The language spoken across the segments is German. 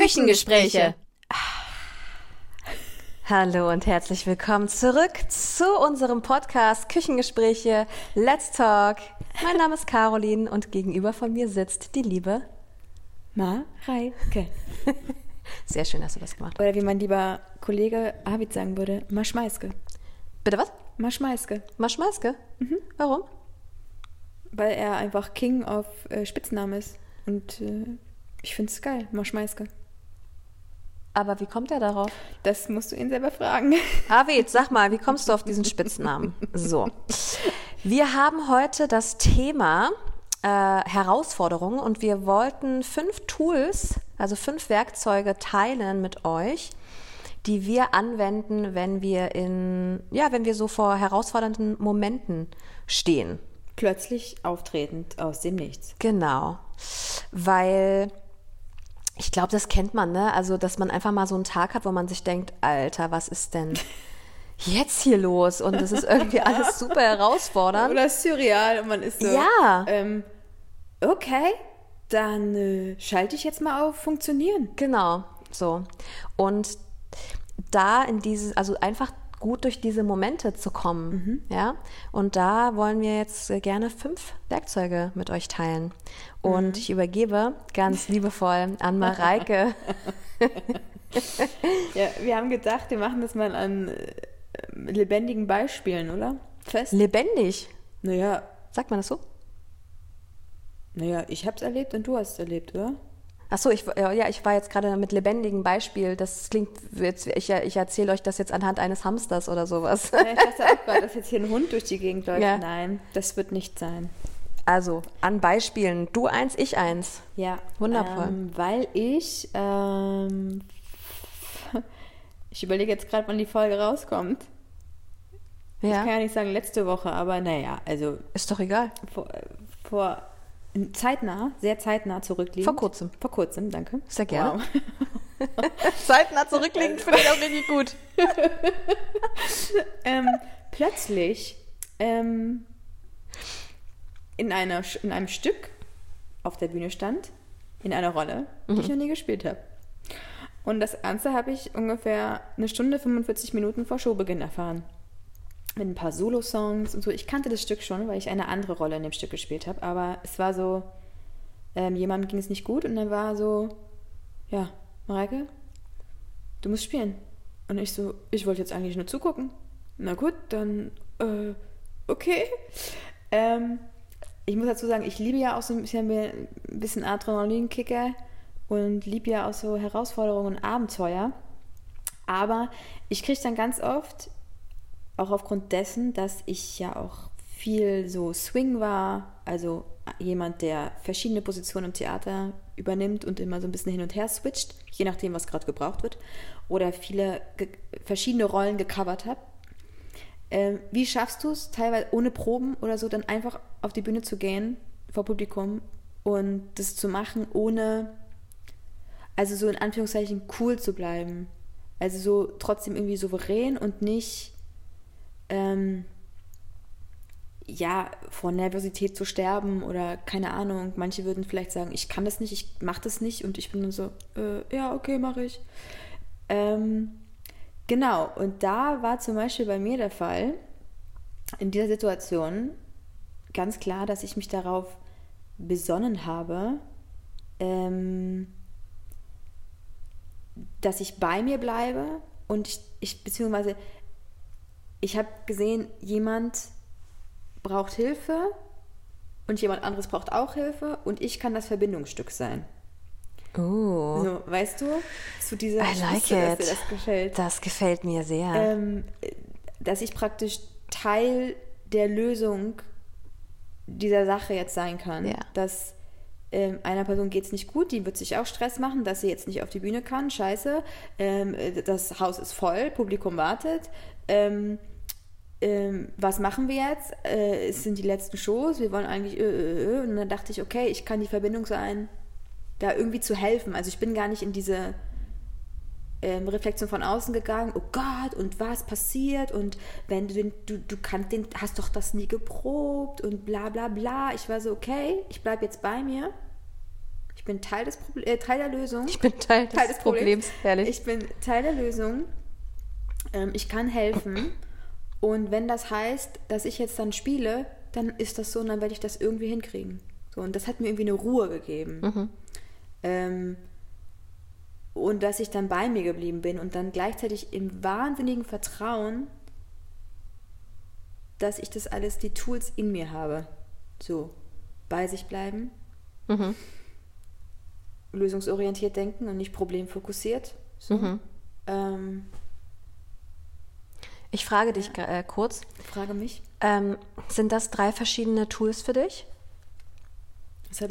Küchengespräche. Hallo und herzlich willkommen zurück zu unserem Podcast Küchengespräche Let's Talk. Mein Name ist Caroline und gegenüber von mir sitzt die liebe Mareike. Sehr schön, dass du das gemacht hast. Oder wie mein lieber Kollege Arvid sagen würde, Maschmeiske. Bitte was? Maschmeiske. Maschmeiske? Mhm. Warum? Weil er einfach King auf äh, Spitznamen ist. Und äh, ich finde es geil, Maschmeiske. Aber wie kommt er darauf? Das musst du ihn selber fragen. Arvid, sag mal, wie kommst du auf diesen Spitznamen? So. Wir haben heute das Thema äh, Herausforderungen und wir wollten fünf Tools, also fünf Werkzeuge teilen mit euch, die wir anwenden, wenn wir in, ja, wenn wir so vor herausfordernden Momenten stehen. Plötzlich auftretend aus dem Nichts. Genau. Weil ich glaube, das kennt man, ne? Also, dass man einfach mal so einen Tag hat, wo man sich denkt, Alter, was ist denn jetzt hier los? Und das ist irgendwie alles super herausfordernd. Oder surreal und man ist so. Ja. Ähm, okay, dann äh, schalte ich jetzt mal auf Funktionieren. Genau, so. Und da in dieses, also einfach gut durch diese Momente zu kommen, ja. Und da wollen wir jetzt äh, gerne fünf Werkzeuge mit euch teilen. Und ich übergebe ganz liebevoll an Mareike. Ja, wir haben gedacht, wir machen das mal an äh, lebendigen Beispielen, oder? Fest? Lebendig. naja, Sagt man das so? naja, ich hab's erlebt und du hast es erlebt, oder? Ach so, ich, ja, ich war jetzt gerade mit lebendigem Beispiel. Das klingt, jetzt, ich, ich erzähle euch das jetzt anhand eines Hamsters oder sowas. Ja, ich dachte auch gerade, dass jetzt hier ein Hund durch die Gegend läuft. Ja. Nein, das wird nicht sein. Also, an Beispielen. Du eins, ich eins. Ja. Wundervoll. Ähm, weil ich, ähm, ich überlege jetzt gerade, wann die Folge rauskommt. Ich Ja, kann ja nicht sagen letzte Woche, aber naja, also ist doch egal. vor, vor zeitnah, sehr zeitnah zurückliegend. Vor kurzem. Vor kurzem, danke. Sehr gerne. Wow. Zeitnah zurückliegend finde ich auch richtig gut. ähm, plötzlich ähm, in, einer, in einem Stück auf der Bühne stand, in einer Rolle, die ich noch nie gespielt habe. Und das Ganze habe ich ungefähr eine Stunde, 45 Minuten vor Showbeginn erfahren. Mit ein paar Solo-Songs und so. Ich kannte das Stück schon, weil ich eine andere Rolle in dem Stück gespielt habe. Aber es war so, ähm, jemandem ging es nicht gut und dann war so, ja, Mareike, du musst spielen. Und ich so, ich wollte jetzt eigentlich nur zugucken. Na gut, dann, äh, okay. Ähm, ich muss dazu sagen, ich liebe ja auch so ein bisschen, ein bisschen Adrenalinkicker und liebe ja auch so Herausforderungen und Abenteuer. Aber ich kriege dann ganz oft, auch aufgrund dessen, dass ich ja auch viel so Swing war, also jemand, der verschiedene Positionen im Theater übernimmt und immer so ein bisschen hin und her switcht, je nachdem, was gerade gebraucht wird, oder viele verschiedene Rollen gecovert habe. Ähm, wie schaffst du es, teilweise ohne Proben oder so, dann einfach auf die Bühne zu gehen vor Publikum und das zu machen, ohne, also so in Anführungszeichen cool zu bleiben? Also so trotzdem irgendwie souverän und nicht, ähm, ja, vor Nervosität zu sterben oder keine Ahnung. Manche würden vielleicht sagen, ich kann das nicht, ich mache das nicht und ich bin dann so, äh, ja, okay, mache ich. Ähm, genau, und da war zum Beispiel bei mir der Fall, in dieser Situation ganz klar, dass ich mich darauf besonnen habe, ähm, dass ich bei mir bleibe und ich, ich beziehungsweise ich habe gesehen, jemand braucht Hilfe und jemand anderes braucht auch Hilfe und ich kann das Verbindungsstück sein. Oh, So, weißt du, zu dieser I like dir das gefällt. das gefällt mir sehr. Ähm, dass ich praktisch Teil der Lösung dieser Sache jetzt sein kann. Ja. Dass ähm, einer Person geht es nicht gut, die wird sich auch Stress machen, dass sie jetzt nicht auf die Bühne kann. Scheiße. Ähm, äh, das Haus ist voll, Publikum wartet. Ähm, ähm, was machen wir jetzt? Äh, es sind die letzten Shows, wir wollen eigentlich. Äh, äh, äh. Und dann dachte ich, okay, ich kann die Verbindung sein, da irgendwie zu helfen. Also ich bin gar nicht in diese ähm, Reflexion von außen gegangen, oh Gott, und was passiert? Und wenn du den, du, du kannst den, hast doch das nie geprobt und bla bla bla. Ich war so, okay, ich bleibe jetzt bei mir. Ich bin bin Teil, des Proble äh, Teil der Lösung. Ich bin Teil des, Teil des Problems. Problems, herrlich. Ich bin Teil der Lösung. Ähm, ich kann helfen. Und wenn das heißt, dass ich jetzt dann spiele, dann ist das so und dann werde ich das irgendwie hinkriegen. So, und das hat mir irgendwie eine Ruhe gegeben. Ähm, und dass ich dann bei mir geblieben bin und dann gleichzeitig im wahnsinnigen Vertrauen, dass ich das alles, die Tools in mir habe. So, bei sich bleiben, lösungsorientiert denken und nicht problemfokussiert. So. Ähm, Ich frage dich äh, kurz, frage mich. ähm, sind das drei verschiedene Tools für dich?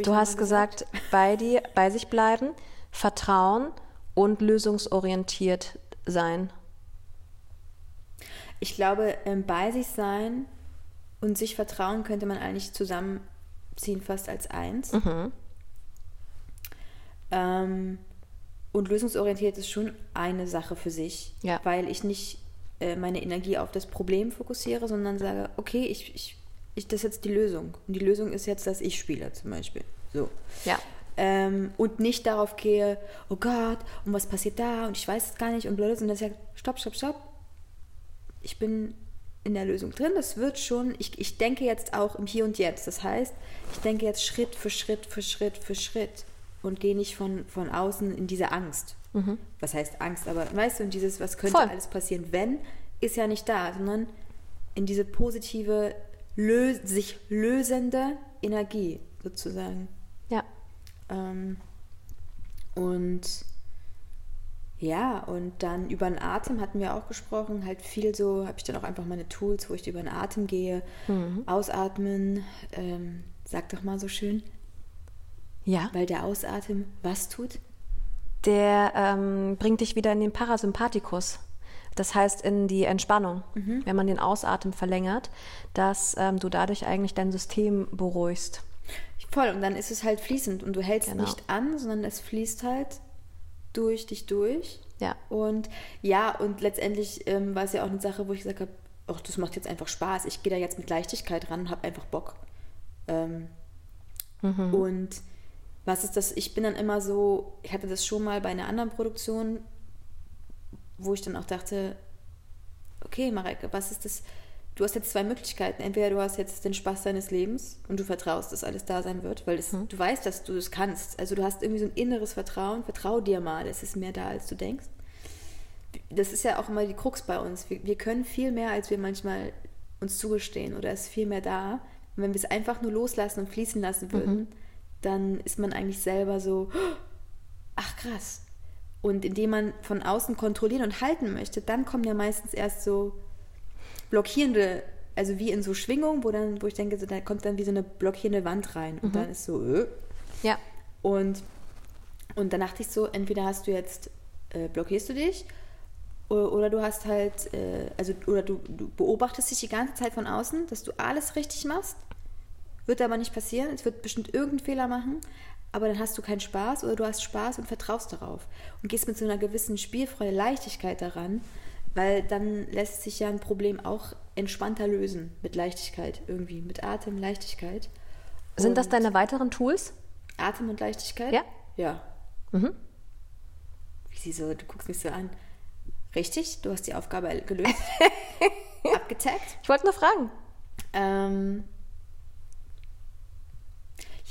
Du hast gesagt, bei dir, bei sich bleiben, Vertrauen und lösungsorientiert sein. Ich glaube, ähm, bei sich sein und sich vertrauen könnte man eigentlich zusammenziehen, fast als eins. Mhm. Ähm, und lösungsorientiert ist schon eine Sache für sich, Ja. weil ich nicht äh, meine Energie auf das Problem fokussiere, sondern sage, okay, ich, ich, ich, das ist jetzt die Lösung. Und die Lösung ist jetzt, dass ich spiele zum Beispiel. So. Ja. Ähm, und nicht darauf gehe, oh Gott, und was passiert da und ich weiß es gar nicht und blöd, dass ich sage, stopp, stopp, stopp. Ich bin in der Lösung drin, das wird schon, ich, ich denke jetzt auch im Hier und Jetzt. Das heißt, ich denke jetzt Schritt für Schritt für Schritt für Schritt und gehe nicht von, von außen in diese Angst. Was heißt Angst, aber weißt du, und dieses, was könnte Voll. alles passieren, wenn, ist ja nicht da, sondern in diese positive, lö sich lösende Energie sozusagen. Ja. Ähm, und ja, und dann über den Atem hatten wir auch gesprochen, halt viel so, habe ich dann auch einfach meine Tools, wo ich über den Atem gehe, ausatmen, ähm, sag doch mal so schön, Ja. weil der Ausatmen was tut? Der ähm, bringt dich wieder in den Parasympathikus. Das heißt in die Entspannung, wenn man den Ausatmen verlängert, dass ähm, du dadurch eigentlich dein System beruhigst. Voll, und dann ist es halt fließend und du hältst Genau. nicht an, sondern es fließt halt durch dich durch. Ja. Und ja, und letztendlich ähm, war es ja auch eine Sache, wo ich gesagt habe, ach, das macht jetzt einfach Spaß. Ich gehe da jetzt mit Leichtigkeit ran und habe einfach Bock. Ähm, Und was ist das? Ich bin dann immer so, ich hatte das schon mal bei einer anderen Produktion, wo ich dann auch dachte, okay, Marek, was ist das? Du hast jetzt zwei Möglichkeiten. Entweder du hast jetzt den Spaß deines Lebens und du vertraust, dass alles da sein wird, weil das, du weißt, dass du es kannst. Also du hast irgendwie so ein inneres Vertrauen. Vertrau dir mal, es ist mehr da, als du denkst. Das ist ja auch immer die Krux bei uns. Wir, wir können viel mehr, als wir manchmal uns zugestehen oder ist viel mehr da. Und wenn wir es einfach nur loslassen und fließen lassen würden, dann ist man eigentlich selber so, ach krass. Und indem man von außen kontrollieren und halten möchte, dann kommen ja meistens erst so blockierende, also wie in so Schwingungen, wo dann, wo ich denke, so, da kommt dann wie so eine blockierende Wand rein. Und dann ist so, äh. Ja. Und, und dann dachte ich so, entweder hast du jetzt, äh, blockierst du dich, oder, oder du hast halt, äh, also, oder du, du beobachtest dich die ganze Zeit von außen, dass du alles richtig machst. Wird aber nicht passieren. Es wird bestimmt irgendeinen Fehler machen, aber dann hast du keinen Spaß oder du hast Spaß und vertraust darauf und gehst mit so einer gewissen Spielfreude, Leichtigkeit daran, weil dann lässt sich ja ein Problem auch entspannter lösen mit Leichtigkeit irgendwie, mit Atem, Leichtigkeit. Sind das deine weiteren Tools? Atem und Leichtigkeit? Ja. Ja. Mhm. Wie sie so, du guckst mich so an. Richtig, du hast die Aufgabe gelöst. Abgetaggt. Ich wollte nur fragen. Ähm,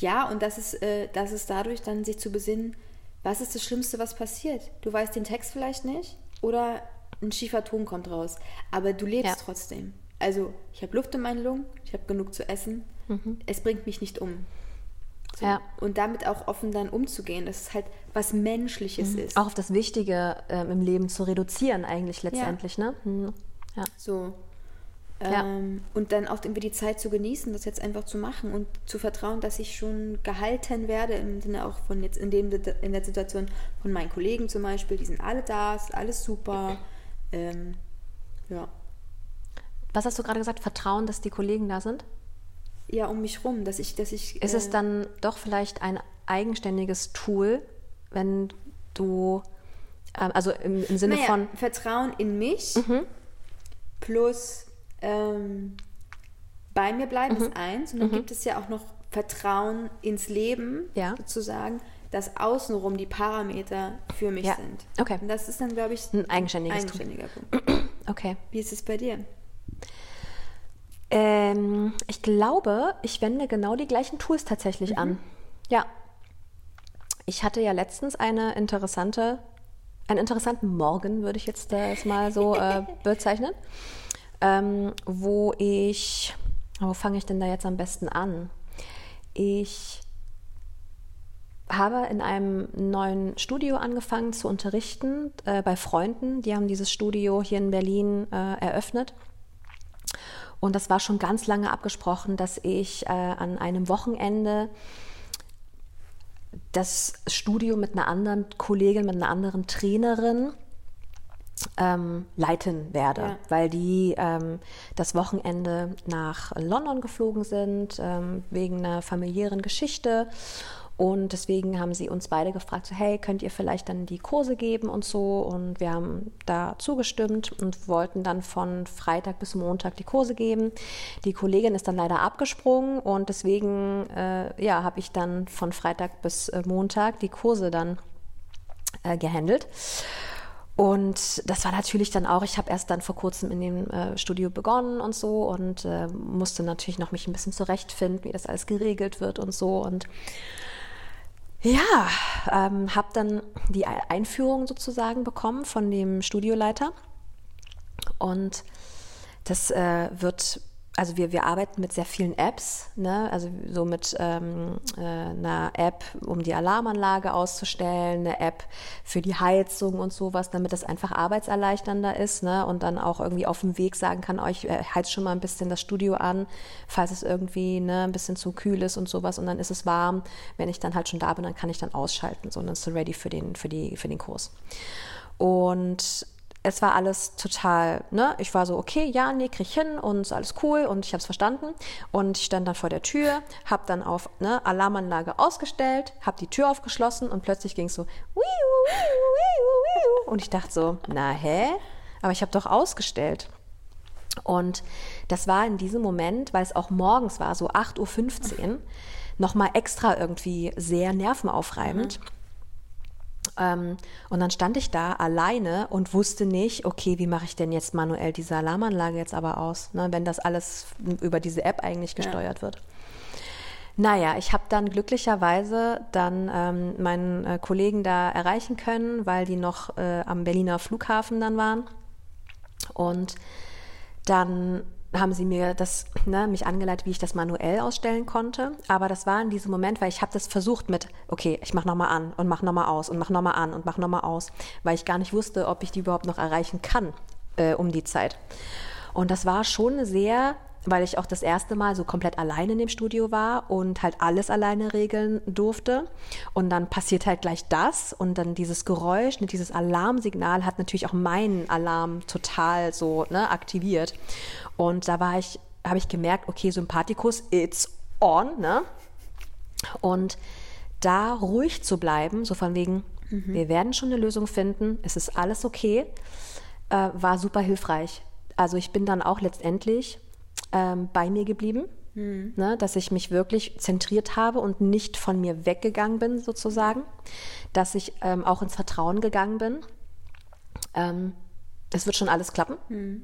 ja, und das ist, äh, das ist dadurch dann sich zu besinnen, was ist das Schlimmste, was passiert? Du weißt den Text vielleicht nicht oder ein schiefer Ton kommt raus, aber du lebst Ja. trotzdem. Also, ich habe Luft in meinen Lungen, ich habe genug zu essen, es bringt mich nicht um. So. Ja. Und damit auch offen dann umzugehen, dass es halt was Menschliches ist. Auch auf das Wichtige ähm, im Leben zu reduzieren eigentlich letztendlich, ne? Hm. Ja. So. Ja. Ähm, und dann auch irgendwie die Zeit zu genießen, das jetzt einfach zu machen und zu vertrauen, dass ich schon gehalten werde, im Sinne auch von jetzt in, dem, in der Situation von meinen Kollegen zum Beispiel, die sind alle da, ist alles super. Ähm, ja. Was hast du gerade gesagt? Vertrauen, dass die Kollegen da sind? ja, um mich rum, dass ich, dass ich. Ist äh, es dann doch vielleicht ein eigenständiges Tool, wenn du, ähm, also im, im Sinne naja, von, Mhm. Vertrauen in mich plus ähm, bei mir bleiben Mhm. ist eins. Und dann gibt es ja auch noch Vertrauen ins Leben, Ja. sozusagen, dass außenrum die Parameter für mich Ja. sind. Okay. Und das ist dann, glaube ich, Ein eigenständiges eigenständiger Punkt. Okay. Wie ist es bei dir? Ähm, ich glaube, ich wende genau die gleichen Tools tatsächlich an. Ja. Ich hatte ja letztens eine interessante, einen interessanten Morgen, würde ich jetzt das mal so äh, bezeichnen, ähm, wo ich, wo fange ich denn da jetzt am besten an? Ich habe in einem neuen Studio angefangen zu unterrichten äh, bei Freunden. Die haben dieses Studio hier in Berlin äh, eröffnet. Und das war schon ganz lange abgesprochen, dass ich äh, an einem Wochenende das Studio mit einer anderen Kollegin, mit einer anderen Trainerin ähm, leiten werde, Ja. weil die ähm, das Wochenende nach London geflogen sind, ähm, wegen einer familiären Geschichte. Und deswegen haben sie uns beide gefragt, so, hey, könnt ihr vielleicht dann die Kurse geben und so. Und wir haben da zugestimmt und wollten dann von Freitag bis Montag die Kurse geben. Die Kollegin ist dann leider abgesprungen und deswegen äh, ja, habe ich dann von Freitag bis äh, Montag die Kurse dann äh, gehandelt. Und das war natürlich dann auch, ich habe erst dann vor kurzem in dem äh, Studio begonnen und so und äh, musste natürlich noch mich ein bisschen zurechtfinden, wie das alles geregelt wird und so. Und ja, ähm, habe dann die Ei- Einführung sozusagen bekommen von dem Studioleiter. Und das äh, wird, also wir, wir arbeiten mit sehr vielen Apps, ne? also so mit ähm, äh, einer App, um die Alarmanlage auszustellen, eine App für die Heizung und sowas, damit das einfach arbeitserleichternder ist ne? und dann auch irgendwie auf dem Weg sagen kann, euch äh, heizt schon mal ein bisschen das Studio an, falls es irgendwie ne, ein bisschen zu kühl ist und sowas und dann ist es warm. Wenn ich dann halt schon da bin, dann kann ich dann ausschalten, so dann ist es ready für den, für die, für den Kurs. Und es war alles total, ne? Ich war so, okay, ja, nee, krieg ich hin und ist alles cool und ich habe es verstanden. Und ich stand dann vor der Tür, habe dann auf ne, Alarmanlage ausgestellt, habe die Tür aufgeschlossen und plötzlich ging es so, wiu, wiu, wiu, wiu. und ich dachte so, na hä? Aber ich habe doch ausgestellt. Und das war in diesem Moment, weil es auch morgens war, so 8.15 Uhr, nochmal extra irgendwie sehr nervenaufreibend. Ähm, und dann stand ich da alleine und wusste nicht, okay, wie mache ich denn jetzt manuell diese Alarmanlage jetzt aber aus, ne, wenn das alles über diese App eigentlich gesteuert wird. Naja, ich habe dann glücklicherweise dann ähm, meinen äh, Kollegen da erreichen können, weil die noch äh, am Berliner Flughafen dann waren. Und dann haben sie mir das, ne, mich angeleitet, wie ich das manuell ausstellen konnte. Aber das war in diesem Moment, weil ich habe das versucht mit, okay, ich mache nochmal an und mache nochmal aus und mache nochmal an und mache nochmal aus, weil ich gar nicht wusste, ob ich die überhaupt noch erreichen kann äh, um die Zeit. Und das war schon sehr, weil ich auch das erste Mal so komplett allein in dem Studio war und halt alles alleine regeln durfte. Und dann passiert halt gleich das und dann dieses Geräusch, ne, dieses Alarmsignal hat natürlich auch meinen Alarm total so ne, aktiviert. Und da war ich, habe ich gemerkt, okay, Sympathikus, it's on, ne? Und da ruhig zu bleiben, so von wegen, wir werden schon eine Lösung finden, es ist alles okay, äh, war super hilfreich. Also ich bin dann auch letztendlich ähm, bei mir geblieben, ne, dass ich mich wirklich zentriert habe und nicht von mir weggegangen bin sozusagen, dass ich ähm, auch ins Vertrauen gegangen bin. Ähm, es wird schon alles klappen.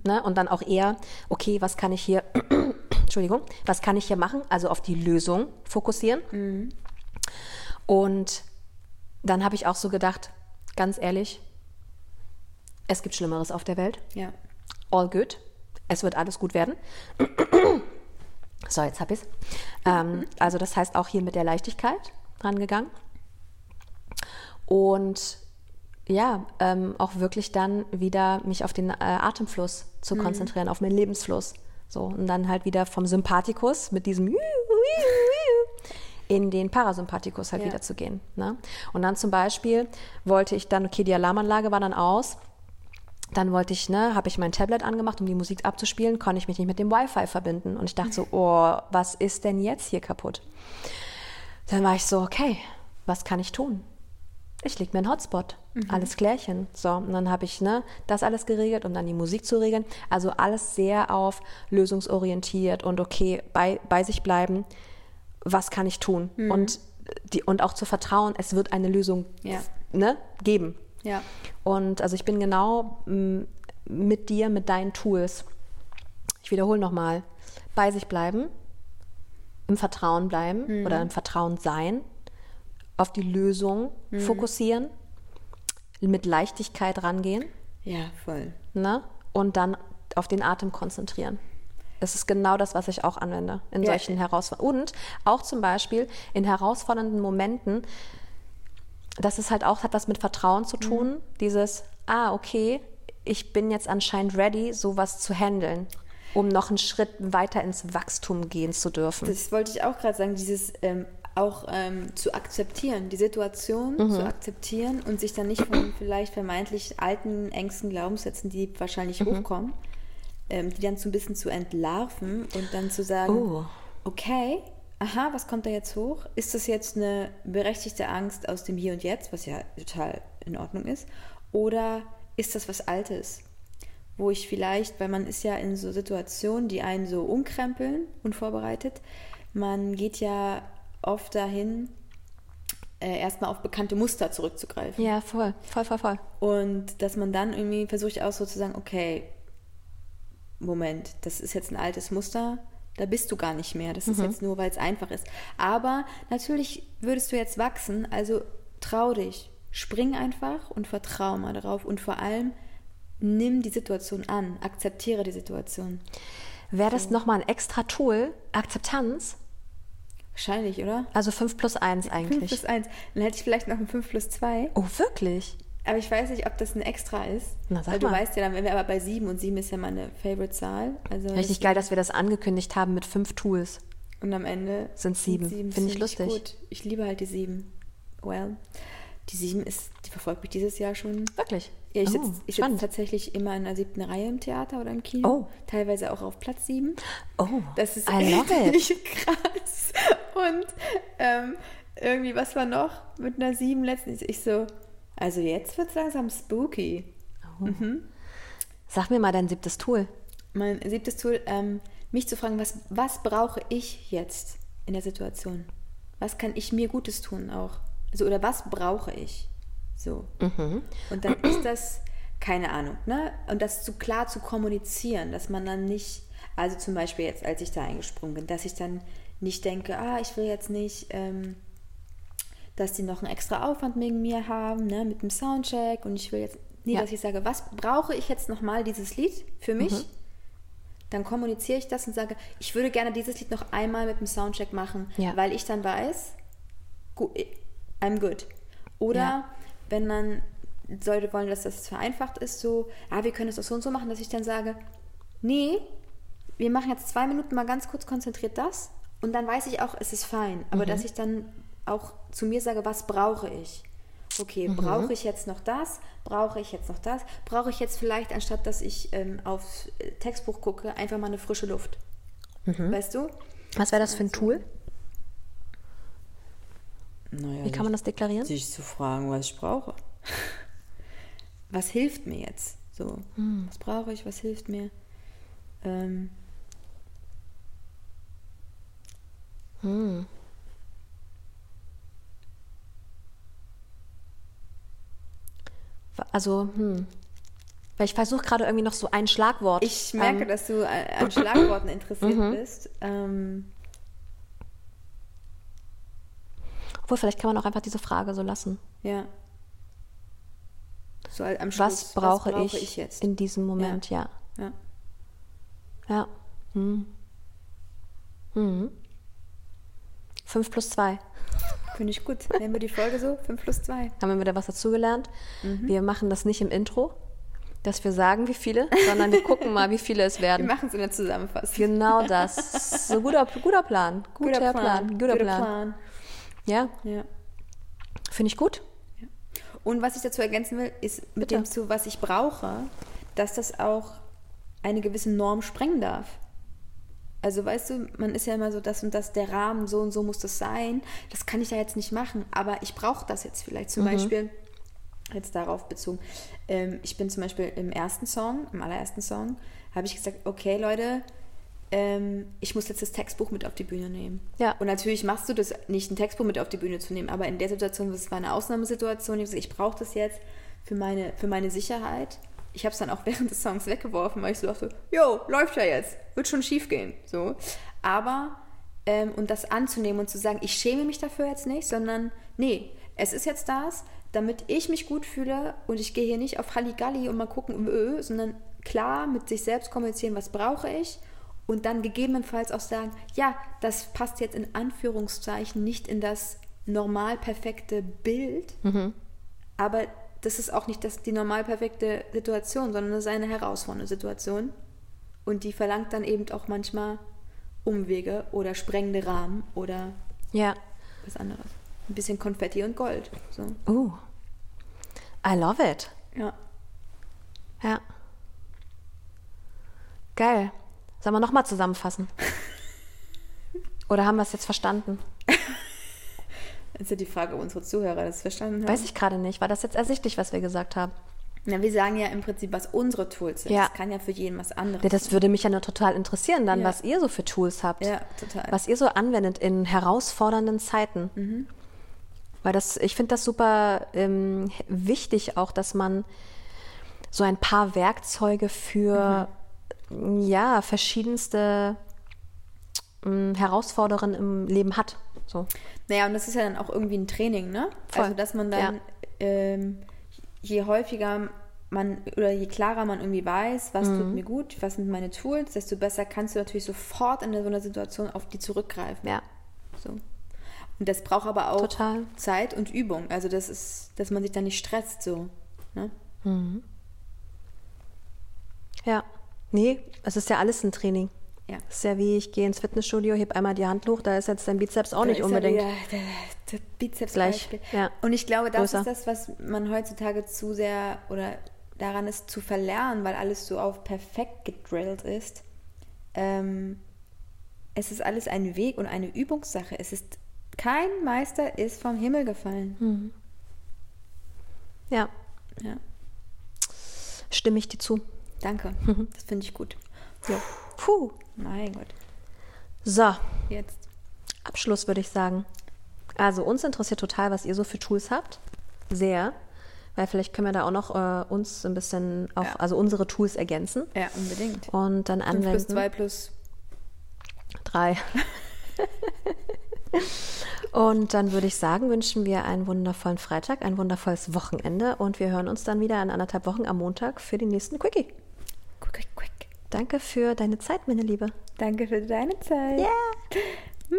Ne? Und dann auch eher, okay, was kann ich hier, Entschuldigung, was kann ich hier machen? Also auf die Lösung fokussieren. Und dann habe ich auch so gedacht, ganz ehrlich, es gibt Schlimmeres auf der Welt. Ja. All good. Es wird alles gut werden. So, jetzt hab ich's. Ähm, also das heißt auch hier mit der Leichtigkeit rangegangen. Und ja, ähm, auch wirklich dann wieder mich auf den äh, Atemfluss zu konzentrieren, auf meinen Lebensfluss. So, und dann halt wieder vom Sympathikus mit diesem in den Parasympathikus halt Ja. wieder zu gehen. Ne? Und dann zum Beispiel wollte ich dann, okay, die Alarmanlage war dann aus. Dann wollte ich, ne, habe ich mein Tablet angemacht, um die Musik abzuspielen, konnte ich mich nicht mit dem Wi-Fi verbinden. Und ich dachte so, oh, was ist denn jetzt hier kaputt? Dann war ich so, okay, was kann ich tun? Ich leg mir einen Hotspot. Alles klärchen. So, und dann habe ich ne, das alles geregelt, um dann die Musik zu regeln. Also alles sehr auf lösungsorientiert und okay, bei, bei sich bleiben. Was kann ich tun? Und die, und auch zu vertrauen, es wird eine Lösung Ja. ne, geben. Ja. Und also ich bin genau mm, mit dir, mit deinen Tools. Ich wiederhole nochmal. Bei sich bleiben, im Vertrauen bleiben oder im Vertrauen sein, auf die Lösung fokussieren, mit Leichtigkeit rangehen Ja, voll. ne? und dann auf den Atem konzentrieren. Das ist genau das, was ich auch anwende in Ja. solchen Herausforderungen. Und auch zum Beispiel in herausfordernden Momenten, das ist halt auch, hat was mit Vertrauen zu tun. Dieses, ah, okay, ich bin jetzt anscheinend ready, sowas zu handeln, um noch einen Schritt weiter ins Wachstum gehen zu dürfen. Das wollte ich auch gerade sagen, dieses ähm, auch ähm, zu akzeptieren, die Situation Mhm. zu akzeptieren und sich dann nicht von vielleicht vermeintlich alten, ängsten Glaubenssätzen, die wahrscheinlich Mhm. hochkommen, ähm, die dann so ein bisschen zu entlarven und dann zu sagen, Oh. okay, aha, was kommt da jetzt hoch? Ist das jetzt eine berechtigte Angst aus dem Hier und Jetzt, was ja total in Ordnung ist, oder ist das was Altes? wo ich vielleicht, weil man ist ja in so Situationen, die einen so umkrempeln, unvorbereitet, man geht ja oft dahin, äh, erstmal auf bekannte Muster zurückzugreifen. Ja, voll, voll, voll, voll. Und dass man dann irgendwie versucht auch so zu sagen, okay, Moment, das ist jetzt ein altes Muster, da bist du gar nicht mehr. Das ist jetzt nur, weil es einfach ist. Aber natürlich würdest du jetzt wachsen, also trau dich, spring einfach und vertrau mal darauf und vor allem nimm die Situation an, akzeptiere die Situation. Wäre das nochmal ein extra Tool, Akzeptanz? Wahrscheinlich, oder? Also 5 plus 1 5 eigentlich. plus 1. Dann hätte ich vielleicht noch ein 5 plus 2. Oh, wirklich? Aber ich weiß nicht, ob das ein Extra ist. Na, sag weil du mal. weißt ja, dann wären wir aber bei 7 und 7 ist ja meine Favorite-Zahl. Also Richtig geil, dass wir das angekündigt haben mit fünf Tools. Und am Ende Sind sieben. Finde ich lustig. Gut. Ich liebe halt die 7. Well, die 7 ist, die verfolgt mich dieses Jahr schon. Wirklich? Ja, ich oh, sitze sitz tatsächlich immer in der siebten Reihe im Theater oder im Kino. Oh. Teilweise auch auf Platz 7. Oh, Das ist I echt krass. Und ähm, irgendwie, was war noch mit einer 7 letztens? Ich so, also jetzt wird es langsam spooky. Sag mir mal dein siebtes Tool. Mein siebtes Tool, ähm, mich zu fragen, was, was brauche ich jetzt in der Situation? Was kann ich mir Gutes tun auch? Also, oder was brauche ich? So. Und dann ist das, keine Ahnung, ne? Und das zu klar zu kommunizieren, dass man dann nicht, also zum Beispiel jetzt, als ich da eingesprungen bin, dass ich dann nicht denke, ah, ich will jetzt nicht, ähm, dass die noch einen extra Aufwand wegen mir haben, ne, mit dem Soundcheck und ich will jetzt, nee, Ja. dass ich sage, was brauche ich jetzt nochmal dieses Lied für mich? Mhm. Dann kommuniziere ich das und sage, ich würde gerne dieses Lied noch einmal mit dem Soundcheck machen, Ja. weil ich dann weiß, I'm good. Oder Ja. wenn man sollte wollen, dass das vereinfacht ist, so, ah, wir können es auch so und so machen, dass ich dann sage, nee, wir machen jetzt zwei Minuten mal ganz kurz konzentriert das und dann weiß ich auch, es ist fein. Aber dass ich dann auch zu mir sage, was brauche ich? Okay, brauche ich jetzt noch das? Brauche ich jetzt noch das? Brauche ich jetzt vielleicht, anstatt dass ich ähm, aufs äh, Textbuch gucke, einfach mal eine frische Luft? Weißt du? Was wäre das für ein Tool? Naja, Wie kann man das deklarieren? sich zu fragen, was ich brauche. Was hilft mir jetzt? So, was brauche ich, was hilft mir? Ähm, Also, hm. Weil ich versuche gerade irgendwie noch so ein Schlagwort. ich merke, ähm, dass du an an Schlagworten interessiert bist. Ähm, Obwohl, vielleicht kann man auch einfach diese Frage so lassen. ja. So am Schluss, Was brauche, was brauche ich, ich jetzt? in diesem Moment? Ja. ja. Ja. Hm. Hm. Fünf plus zwei. Finde ich gut. Nennen wir die Folge so? 5 plus 2. Haben wir wieder was dazugelernt? Mhm. Wir machen das nicht im Intro, dass wir sagen, wie viele, sondern wir gucken mal, wie viele es Wir werden. machen es in der Zusammenfassung. Genau das. So guter, guter Plan. Guter, Plan. Guter, Plan. Ja, Ja. finde ich gut. Und was ich dazu ergänzen will, ist mit Bitte. dem zu, was ich brauche, dass das auch eine gewisse Norm sprengen darf. Also weißt du, man ist ja immer so, das und das, der Rahmen, so und so muss das sein. Das kann ich ja jetzt nicht machen, aber ich brauche das jetzt vielleicht. Zum Beispiel, jetzt darauf bezogen, ähm, ich bin zum Beispiel im ersten Song, im allerersten Song, habe ich gesagt, okay Leute, ähm, ich muss jetzt das Textbuch mit auf die Bühne nehmen. Ja. Und natürlich machst du das nicht, ein Textbuch mit auf die Bühne zu nehmen, aber in der Situation, das war eine Ausnahmesituation, ich, ich brauche das jetzt für meine, für meine Sicherheit. Ich habe es dann auch während des Songs weggeworfen, weil ich so dachte, jo, läuft ja jetzt, wird schon schief gehen. So. Aber, ähm, und das anzunehmen und zu sagen, ich schäme mich dafür jetzt nicht, sondern nee, es ist jetzt das, damit ich mich gut fühle und ich gehe hier nicht auf Halligalli und mal gucken, öh, sondern klar mit sich selbst kommunizieren, was brauche ich und dann gegebenenfalls auch sagen, ja, das passt jetzt in Anführungszeichen nicht in das normal perfekte Bild, aber das ist auch nicht das, die normal perfekte Situation, sondern das ist eine herausfordernde Situation und die verlangt dann eben auch manchmal Umwege oder sprengende Rahmen oder Ja. was anderes. Ein bisschen Konfetti und Gold. So. Uh. I love it. Ja. Ja. Geil. Sollen wir nochmal zusammenfassen? Oder haben wir es jetzt verstanden? Das ist ja die Frage, ob unsere Zuhörer das verstanden haben. Weiß ich gerade nicht. War das jetzt ersichtlich, was wir gesagt haben? Na, wir sagen ja im Prinzip, was unsere Tools sind. Ja. Das kann ja für jeden was anderes Ja, das würde mich ja nur total interessieren, dann, Ja. was ihr so für Tools habt. Ja, total. Was ihr so anwendet in herausfordernden Zeiten. Mhm. Weil das, ich finde das super ähm, wichtig auch, dass man so ein paar Werkzeuge für Mhm. ja, verschiedenste ähm, Herausforderungen im Leben hat. So. Naja, und das ist ja dann auch irgendwie ein Training, ne? Voll. Also, dass man dann, ähm, je häufiger man oder je klarer man irgendwie weiß, was Mhm. tut mir gut, was sind meine Tools, desto besser kannst du natürlich sofort in so einer Situation auf die zurückgreifen. Ja. So. Und das braucht aber auch Total. Zeit und Übung. Also das ist, dass man sich dann nicht stresst so. Ne? Ja. Nee, es ist ja alles ein Training. Ja. Ja wie, ich gehe ins Fitnessstudio, heb einmal die Hand hoch, da ist jetzt dein Bizeps auch nicht Da ist unbedingt. Ja der, der Bizeps Gleich, ja. Und ich glaube, das Größer. ist das, was man heutzutage zu sehr oder daran ist zu verlernen, weil alles so auf perfekt gedrillt ist. Ähm, es ist alles ein Weg und eine Übungssache. Es ist kein Meister ist vom Himmel gefallen. Ja, Ja, stimme ich dir zu. danke. Das finde ich gut. Ja. Puh. Mein Gott. So, Jetzt. Abschluss würde ich sagen. Also uns interessiert total, was ihr so für Tools habt. Sehr. Weil vielleicht können wir da auch noch äh, uns ein bisschen auf, Ja. also unsere Tools ergänzen Ja, unbedingt. und dann 5 anwenden. plus 2 plus. Drei. und dann würde ich sagen, wünschen wir einen wundervollen Freitag, ein wundervolles Wochenende und wir hören uns dann wieder in anderthalb Wochen am Montag für den nächsten Quickie. Danke für deine Zeit, meine Liebe. Danke für deine Zeit. Ja. Hm,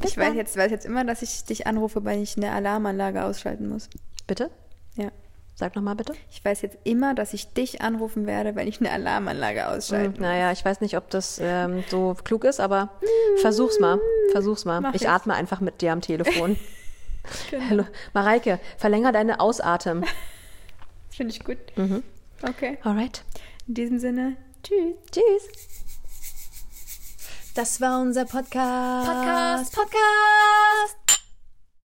Bis Ich weiß jetzt, weiß jetzt immer, dass ich dich anrufe, weil ich eine Alarmanlage ausschalten muss. Bitte? Ja. Sag nochmal bitte. Ich weiß jetzt immer, dass ich dich anrufen werde, wenn ich eine Alarmanlage ausschalten Hm, naja, ich weiß nicht, ob das ähm, so klug ist, aber versuch's mal. Versuch's mal. Mach ich ich. atme einfach mit dir am Telefon. Genau. Hallo. Mareike, verlänger deine Ausatem. Finde ich gut. Mhm. Okay. Alright. In diesem Sinne, tschüss. Tschüss. Das war unser Podcast. Podcast, Podcast.